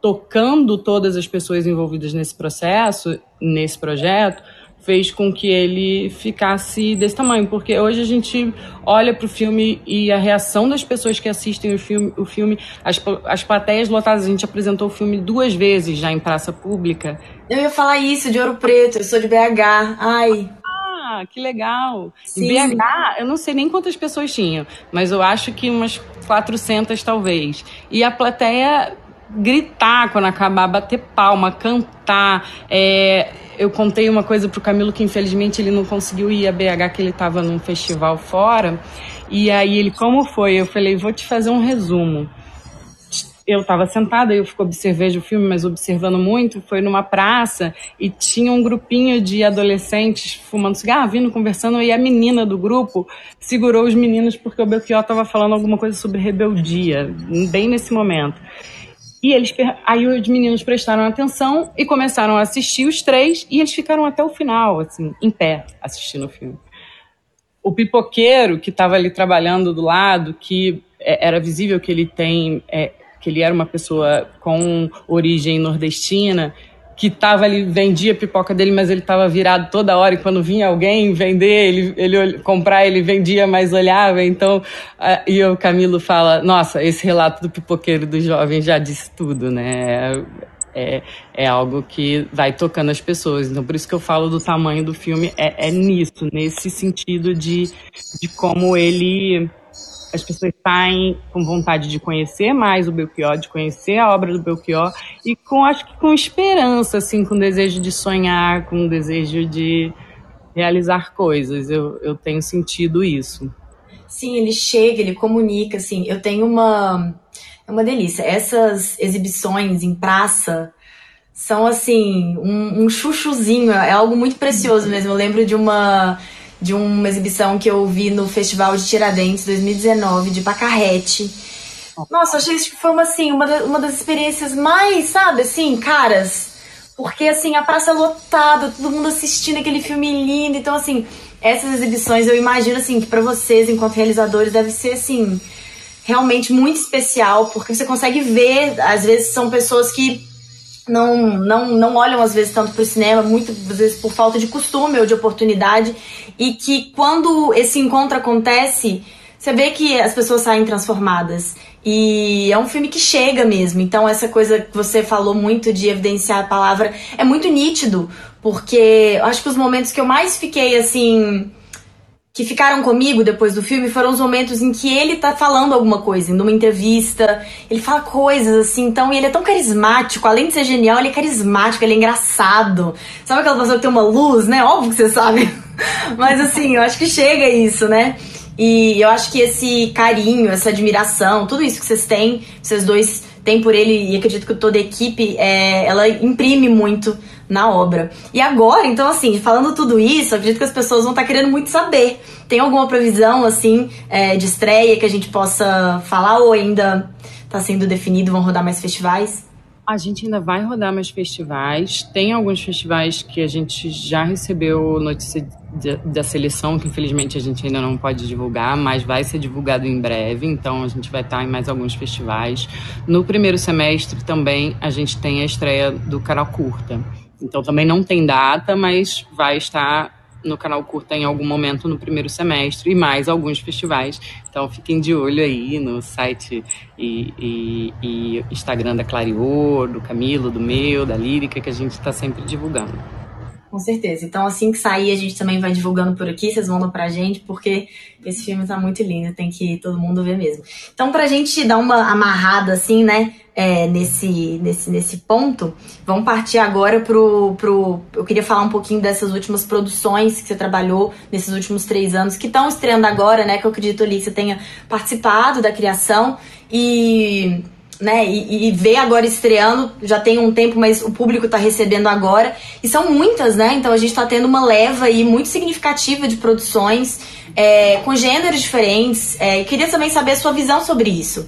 tocando todas as pessoas envolvidas nesse processo, nesse projeto, fez com que ele ficasse desse tamanho, porque hoje a gente olha para o filme e a reação das pessoas que assistem o filme, o filme as, as plateias lotadas, a gente apresentou o filme duas vezes já em praça pública. Eu ia falar isso, de Ouro Preto, eu sou de BH, ai... Ah, que legal! Sim. Em BH, eu não sei nem quantas pessoas tinham, mas eu acho que umas 400 talvez. E a plateia gritar quando acabar, bater palma, cantar. É, eu contei uma coisa pro Camilo que infelizmente ele não conseguiu ir a BH, que ele estava num festival fora. E aí ele, como foi? Eu falei, vou te fazer um resumo. Eu estava sentada, eu observando o filme, mas observando muito, foi numa praça e tinha um grupinho de adolescentes fumando cigarro, vindo, conversando, e a menina do grupo segurou os meninos porque o Belchior estava falando alguma coisa sobre rebeldia, bem nesse momento. E eles aí os meninos prestaram atenção e começaram a assistir os três e eles ficaram até o final, assim, em pé, assistindo o filme. O pipoqueiro que estava ali trabalhando do lado, que é, era visível que ele tem, é, que ele era uma pessoa com origem nordestina, que tava ali, vendia pipoca dele, mas ele tava virado toda hora, e quando vinha alguém vender, ele, ele comprar, ele vendia, mas olhava, então, e o Camilo fala, nossa, esse relato do pipoqueiro do jovem já disse tudo, né, é, é algo que vai tocando as pessoas, então por isso que eu falo do tamanho do filme, é, é nisso, nesse sentido de, de como ele as pessoas saem com vontade de conhecer mais o Belchior, de conhecer a obra do Belchior e com acho que com esperança, assim, com desejo de sonhar, com desejo de realizar coisas. Eu, eu tenho sentido isso. Sim, ele chega, ele comunica, assim. Eu tenho uma é uma delícia. Essas exibições em praça são assim um, um chuchuzinho, é algo muito precioso mesmo. Eu lembro de uma de uma exibição que eu vi no Festival de Tiradentes 2019, de Pacarrete. Nossa, achei que foi uma, assim, uma, uma das experiências mais, sabe, assim, caras. Porque, assim, a praça lotada, todo mundo assistindo aquele filme lindo. Então, assim, essas exibições eu imagino, assim, que para vocês, enquanto realizadores, deve ser, assim, realmente muito especial. Porque você consegue ver, às vezes, são pessoas que não, não, não olham às vezes tanto para o cinema, muitas vezes por falta de costume ou de oportunidade, e que quando esse encontro acontece, você vê que as pessoas saem transformadas. E é um filme que chega mesmo. Então, essa coisa que você falou muito de evidenciar a palavra é muito nítido, porque acho que os momentos que eu mais fiquei assim que ficaram comigo depois do filme foram os momentos em que ele tá falando alguma coisa, numa entrevista, ele fala coisas assim, então, e ele é tão carismático, além de ser genial, ele é carismático, ele é engraçado. Sabe aquela pessoa que tem uma luz, né? Óbvio que você sabe. Mas assim, eu acho que chega isso, né? E eu acho que esse carinho, essa admiração, tudo isso que vocês têm, vocês dois têm por ele, e acredito que toda a equipe, é, ela imprime muito na obra. E agora, então, assim, falando tudo isso, acredito que as pessoas vão estar tá querendo muito saber. Tem alguma previsão, assim, é, de estreia que a gente possa falar ou ainda está sendo definido, vão rodar mais festivais? A gente ainda vai rodar mais festivais. Tem alguns festivais que a gente já recebeu notícia da seleção, que infelizmente a gente ainda não pode divulgar, mas vai ser divulgado em breve. Então a gente vai estar em mais alguns festivais. No primeiro semestre também a gente tem a estreia do Canal Curta. Então também não tem data, mas vai estar no canal Curta em algum momento no primeiro semestre e mais alguns festivais. Então fiquem de olho aí no site e, e, e Instagram da Clarior, do Camilo, do meu, da Lírica, que a gente está sempre divulgando. Com certeza. Então, assim que sair, a gente também vai divulgando por aqui, vocês mandam pra gente, porque esse filme tá muito lindo, tem que todo mundo ver mesmo. Então, pra gente dar uma amarrada, assim, né, é, nesse, nesse, nesse ponto, vamos partir agora pro, pro. Eu queria falar um pouquinho dessas últimas produções que você trabalhou nesses últimos três anos, que estão estreando agora, né, que eu acredito ali que você tenha participado da criação e né? E, e agora estreando, já tem um tempo, mas o público está recebendo agora. E são muitas, né? Então a gente está tendo uma leva aí muito significativa de produções é, com gêneros diferentes. É, queria também saber a sua visão sobre isso.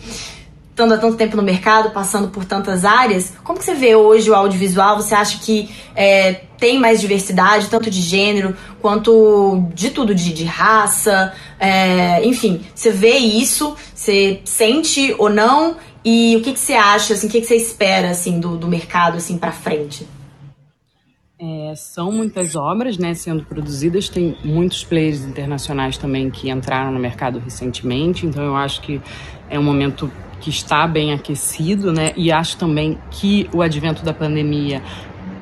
Estando há tanto tempo no mercado, passando por tantas áreas, como que você vê hoje o audiovisual? Você acha que é, tem mais diversidade, tanto de gênero quanto de tudo, de, de raça, é, enfim, você vê isso, você sente ou não? E o que, que você acha, assim, o que, que você espera assim, do, do mercado assim, para frente? É, são muitas obras né, sendo produzidas, tem muitos players internacionais também que entraram no mercado recentemente, então eu acho que é um momento que está bem aquecido, né? E acho também que o advento da pandemia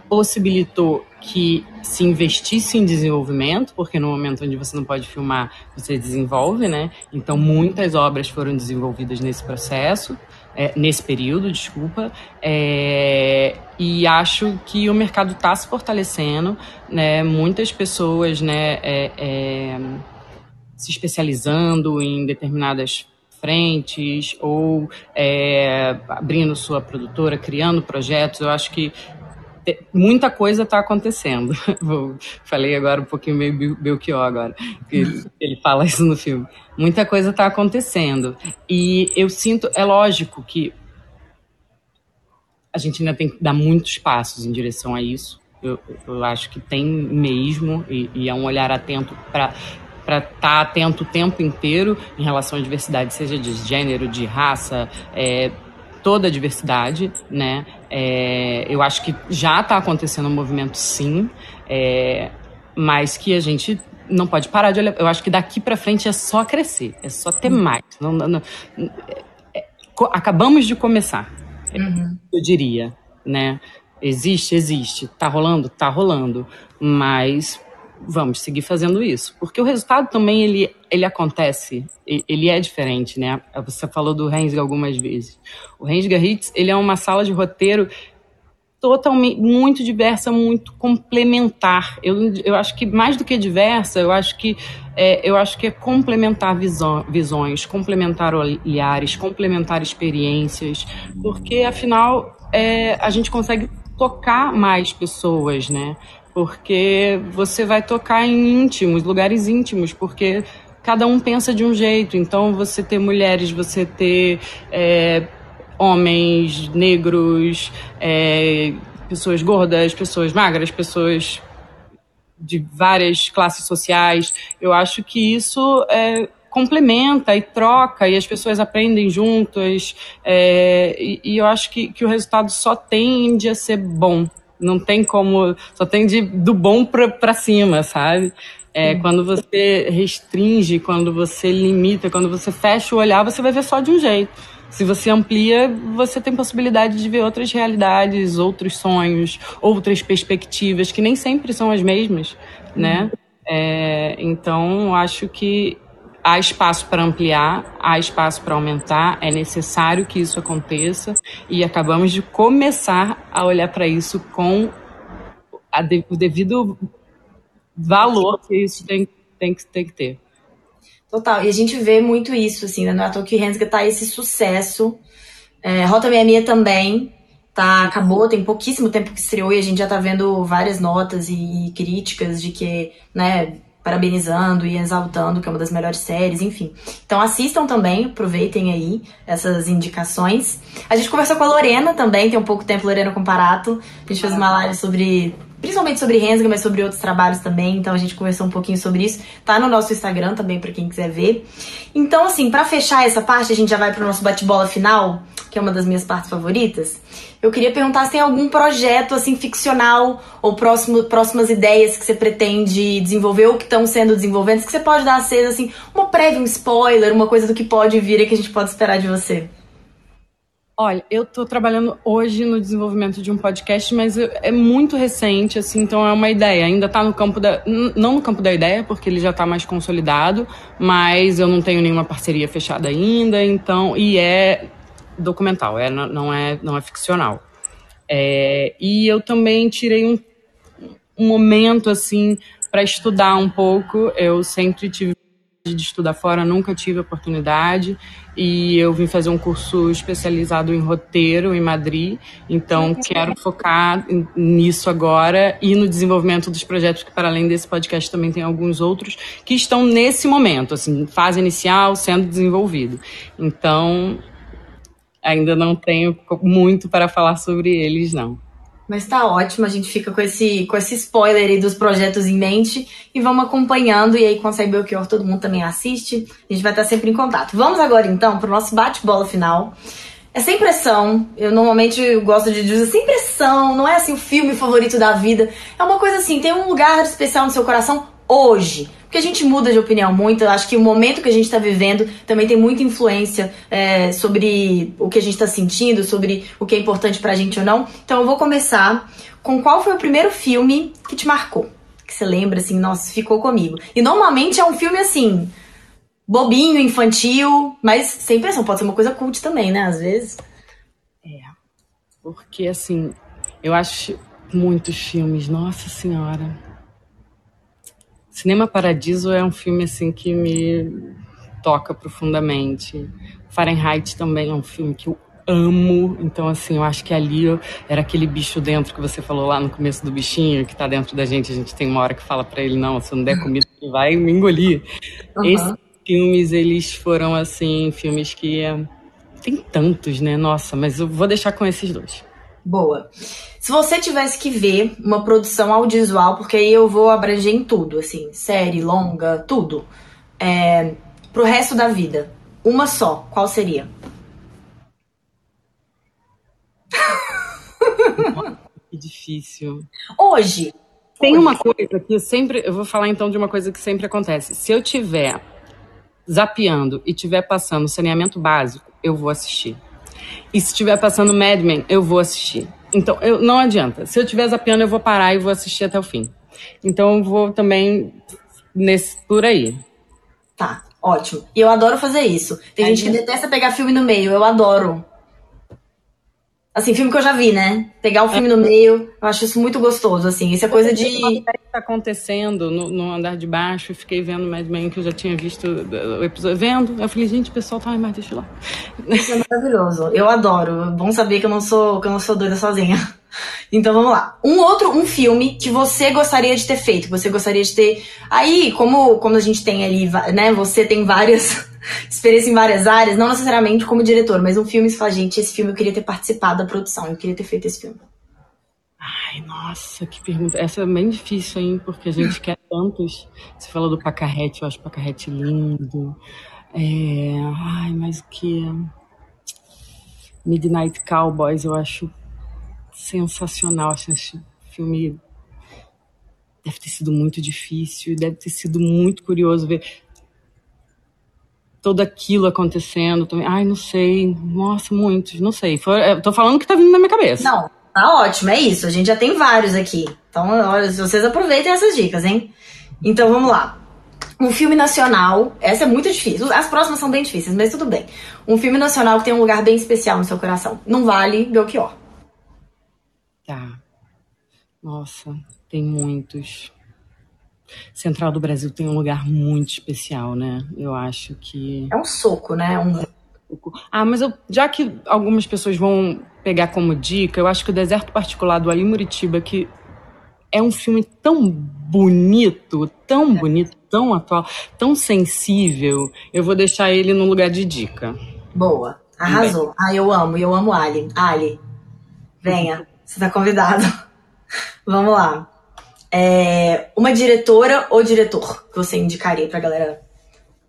possibilitou que se investisse em desenvolvimento, porque no momento onde você não pode filmar, você desenvolve, né? Então muitas obras foram desenvolvidas nesse processo é, nesse período, desculpa, é, e acho que o mercado está se fortalecendo, né? Muitas pessoas, né, é, é, se especializando em determinadas frentes ou é, abrindo sua produtora, criando projetos. Eu acho que muita coisa está acontecendo. Falei agora um pouquinho meio Belchior agora, ele, ele fala isso no filme. Muita coisa está acontecendo. E eu sinto, é lógico que a gente ainda tem que dar muitos passos em direção a isso. Eu, eu acho que tem mesmo, e, e é um olhar atento para para estar tá atento o tempo inteiro em relação à diversidade, seja de gênero, de raça, é, toda a diversidade, né? É, eu acho que já está acontecendo um movimento, sim, é, mas que a gente não pode parar de olhar. Eu acho que daqui para frente é só crescer, é só ter uhum. mais. Não, não, não, é, acabamos de começar, uhum. eu diria, né? Existe, existe. Tá rolando? Tá rolando. Mas vamos seguir fazendo isso. Porque o resultado também, ele, ele acontece, ele é diferente, né? Você falou do Rensga algumas vezes. O Rensga Hits, ele é uma sala de roteiro totalmente, muito diversa, muito complementar. Eu, eu acho que mais do que diversa, eu acho que é, eu acho que é complementar visão, visões, complementar olhares, complementar experiências, porque afinal é, a gente consegue tocar mais pessoas, né? Porque você vai tocar em íntimos, lugares íntimos, porque cada um pensa de um jeito. Então, você ter mulheres, você ter é, homens, negros, é, pessoas gordas, pessoas magras, pessoas de várias classes sociais. Eu acho que isso é, complementa e troca e as pessoas aprendem juntas é, e, e, eu acho que, que o resultado só tende a ser bom não tem como só tem de, do bom para cima sabe? É, quando você restringe quando você limita quando você fecha o olhar você vai ver só de um jeito. Se você amplia você tem possibilidade de ver outras realidades outros sonhos outras perspectivas que nem sempre são as mesmas né? Uhum. é, então acho que há espaço para ampliar, há espaço para aumentar, é necessário que isso aconteça e acabamos de começar a olhar para isso com de, o devido valor que isso tem, tem, tem que ter. Total, e a gente vê muito isso, assim, né? No é que Rensga tá esse sucesso. É, Rota Meia também, tá, acabou, tem pouquíssimo tempo que estreou e a gente já tá vendo várias notas e críticas de que, né, parabenizando e exaltando que é uma das melhores séries, enfim. Então assistam também, aproveitem aí essas indicações. A gente conversou com a Lorena também, tem um pouco tempo, Lorena Comparato. A gente fez uma live sobre principalmente sobre Rensga, mas sobre outros trabalhos também. Então a gente conversou um pouquinho sobre isso. Tá no nosso Instagram também para quem quiser ver. Então assim, para fechar essa parte, a gente já vai pro nosso bate-bola final, que é uma das minhas partes favoritas. Eu queria perguntar se tem algum projeto assim ficcional ou próximo, próximas ideias que você pretende desenvolver ou que estão sendo desenvolvidas, que você pode dar a ser assim, uma prévia, um spoiler, uma coisa do que pode vir e que a gente pode esperar de você. Olha, eu estou trabalhando hoje no desenvolvimento de um podcast, mas é muito recente, assim, então é uma ideia. Ainda está no campo da. Não no campo da ideia, porque ele já está mais consolidado, mas eu não tenho nenhuma parceria fechada ainda, então. E é documental, é, não, é, não é ficcional. É, e eu também tirei um, um momento, assim, para estudar um pouco. Eu sempre tive de estudar fora, nunca tive oportunidade e eu vim fazer um curso especializado em roteiro em Madrid, então quero focar nisso agora e no desenvolvimento dos projetos que para além desse podcast também tem alguns outros que estão nesse momento, assim, fase inicial sendo desenvolvido. Então, ainda não tenho muito para falar sobre eles não. Mas tá ótimo, a gente fica com esse, com esse spoiler aí dos projetos em mente e vamos acompanhando. E aí, com o Belchior, todo mundo também assiste. A gente vai estar sempre em contato. Vamos agora então para o nosso bate-bola final. É sem pressão. Eu normalmente gosto de dizer sem pressão. Não é assim o filme favorito da vida. É uma coisa assim, tem um lugar especial no seu coração hoje. Porque a gente muda de opinião muito. Eu acho que o momento que a gente está vivendo também tem muita influência é, sobre o que a gente está sentindo, sobre o que é importante pra gente ou não. Então eu vou começar com qual foi o primeiro filme que te marcou? Que você lembra assim, nossa, ficou comigo. E normalmente é um filme assim, bobinho, infantil, mas sem pressão. Pode ser uma coisa cult também, né? Às vezes. É. Porque assim, eu acho muitos filmes, nossa senhora. Cinema Paradiso é um filme assim que me toca profundamente. Fahrenheit também é um filme que eu amo. Então, assim, eu acho que ali eu, era aquele bicho dentro que você falou lá no começo do bichinho que tá dentro da gente. A gente tem uma hora que fala para ele: não, se não der comida, ele vai me engolir. Uhum. Esses filmes, eles foram, assim, filmes que. É, tem tantos, né? Nossa, mas eu vou deixar com esses dois. Boa. Se você tivesse que ver uma produção audiovisual, porque aí eu vou abranger em tudo, assim, série, longa, tudo, é, pro resto da vida, uma só, qual seria? Que difícil. Hoje. Tem hoje. uma coisa que eu sempre. Eu vou falar então de uma coisa que sempre acontece. Se eu tiver zapeando e tiver passando saneamento básico, eu vou assistir. E se estiver passando Mad Men, eu vou assistir. Então, eu, não adianta. Se eu estiver zapeando, eu vou parar e vou assistir até o fim. Então, eu vou também nesse por aí. Tá, ótimo. E eu adoro fazer isso. Tem Aí gente que detesta pegar filme no meio, eu adoro. Assim, filme que eu já vi, né? Pegar o filme no meio, eu acho isso muito gostoso, assim. Isso é coisa de. que tá acontecendo no, no andar de baixo, fiquei vendo Mad Men que eu já tinha visto uh, o episódio, vendo, eu falei, gente, o pessoal tá, mas deixa eu lá. Isso é maravilhoso. Eu adoro. É bom saber que eu não sou, que eu não sou doida sozinha. Então vamos lá. Um outro, um filme que você gostaria de ter feito, que você gostaria de ter. Aí, como, como a gente tem ali, né? Você tem várias experiências em várias áreas, não necessariamente como diretor, mas um filme você fala, gente, esse filme eu queria ter participado da produção, eu queria ter feito esse filme. Ai, nossa, que pergunta. Essa é bem difícil, hein? Porque a gente quer tantos. Você falou do Pacarrete, eu acho o Pacarrete lindo. É... Ai, mas o que. Midnight Cowboys, eu acho sensacional. Acho esse filme. Deve ter sido muito difícil, deve ter sido muito curioso ver todo aquilo acontecendo também. Ai, não sei. Nossa, muitos, não sei. Foi- eu tô falando o que tá vindo na minha cabeça. Não, tá ótimo, é isso. A gente já tem vários aqui. Então, olha, vocês aproveitem essas dicas, hein? Então vamos lá. Um filme nacional, essa é muito difícil. As próximas são bem difíceis, mas tudo bem. Um filme nacional que tem um lugar bem especial no seu coração. Não vale Belchior. Tá. Nossa, tem muitos. Central do Brasil tem um lugar muito especial, né? Eu acho que. É um soco, né? Um... Ah, mas eu, já que algumas pessoas vão pegar como dica, eu acho que o Deserto Particular do Ali Muritiba, que é um filme tão bonito, tão bonito, tão atual, tão sensível, eu vou deixar ele no lugar de dica. Boa. Arrasou. Ah, eu amo, eu amo Ali. Ali, venha. Você tá convidado. Vamos lá. É, uma diretora ou diretor que você indicaria pra galera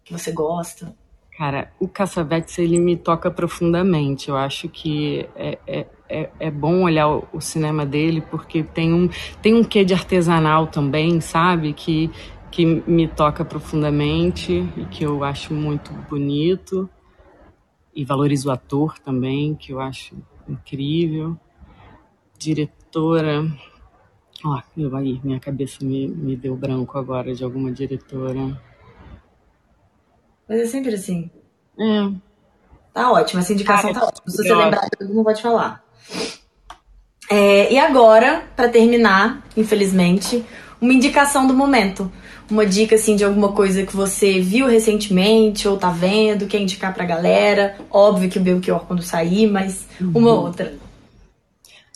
que você gosta? Cara, o Cassavetes, ele me toca profundamente. Eu acho que é, é, é, é bom olhar o, o cinema dele, porque tem um, tem um quê de artesanal também, sabe? Que, que me toca profundamente e que eu acho muito bonito. E valorizo o ator também, que eu acho incrível. Diretora. Ó, eu aí, minha cabeça me, me deu branco agora de alguma diretora. Mas é sempre assim. É, Tá ótimo, essa indicação tá ótima. Se você ótimo. lembrar de alguma, pode falar. É, e agora, pra terminar, infelizmente, uma indicação do momento. Uma dica, assim, de alguma coisa que você viu recentemente ou tá vendo, quer indicar pra galera. Óbvio que o Belchior quando sair, mas uma outra.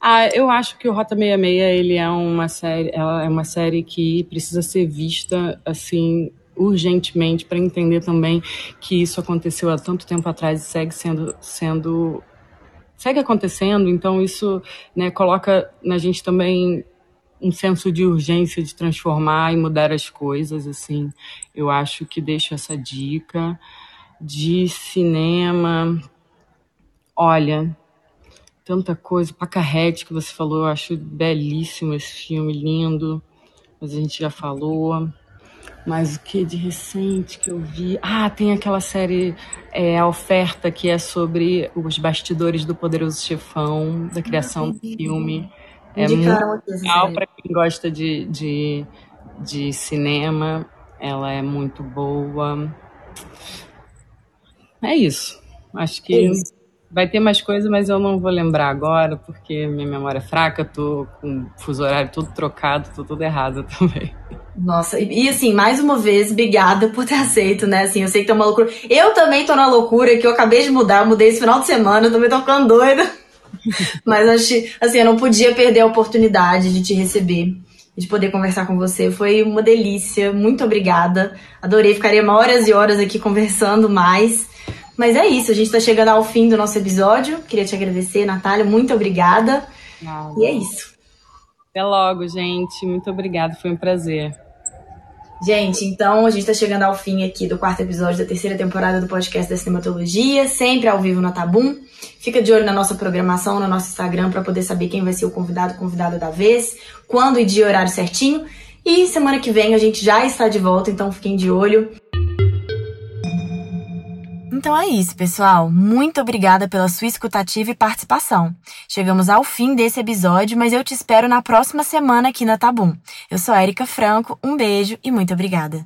Ah, eu acho que o Rota 66 ele é uma série, ela é uma série que precisa ser vista assim urgentemente para entender também que isso aconteceu há tanto tempo atrás e segue sendo sendo segue acontecendo, então isso né, coloca na gente também um senso de urgência de transformar e mudar as coisas, assim. Eu acho que deixo essa dica de cinema. Olha, tanta coisa. Pacarrete que você falou, eu acho belíssimo esse filme, lindo. Mas a gente já falou. Mas o que de recente que eu vi? Ah, tem aquela série é, A Oferta, que é sobre os bastidores do Poderoso Chefão, da criação do filme. É muito Indicaram essa legal para quem gosta de, de, de cinema. Ela é muito boa. É isso. Acho que É isso. Vai ter mais coisa, mas eu não vou lembrar agora, porque minha memória é fraca, tô com o fuso horário todo trocado, tô tudo errado também. Nossa, e, e, assim, mais uma vez, obrigada por ter aceito, né? Assim, eu sei que tá uma loucura. Eu também tô na loucura, que eu acabei de mudar, eu mudei esse final de semana, eu também tô ficando doida. Mas acho, assim, eu não podia perder a oportunidade de te receber, de poder conversar com você. Foi uma delícia, muito obrigada. Adorei, ficaria horas e horas aqui conversando mais. Mas é isso, a gente tá chegando ao fim do nosso episódio. Queria te agradecer, Natália, muito obrigada. E é isso. Até logo, gente. Muito obrigada, foi um prazer. Gente, então a gente está chegando ao fim aqui do quarto episódio da terceira temporada do podcast da Cinematologia, sempre ao vivo na Tabum. Fica de olho na nossa programação, no nosso Instagram, para poder saber quem vai ser o convidado, convidada da vez, quando e dia e horário certinho. E semana que vem a gente já está de volta, então fiquem de olho. Então é isso, pessoal. Muito obrigada pela sua escutativa e participação. Chegamos ao fim desse episódio, mas eu te espero na próxima semana aqui na Tabum. Eu sou a Erika Franco, um beijo e muito obrigada.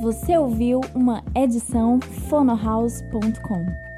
Você ouviu uma edição fonohouse.com.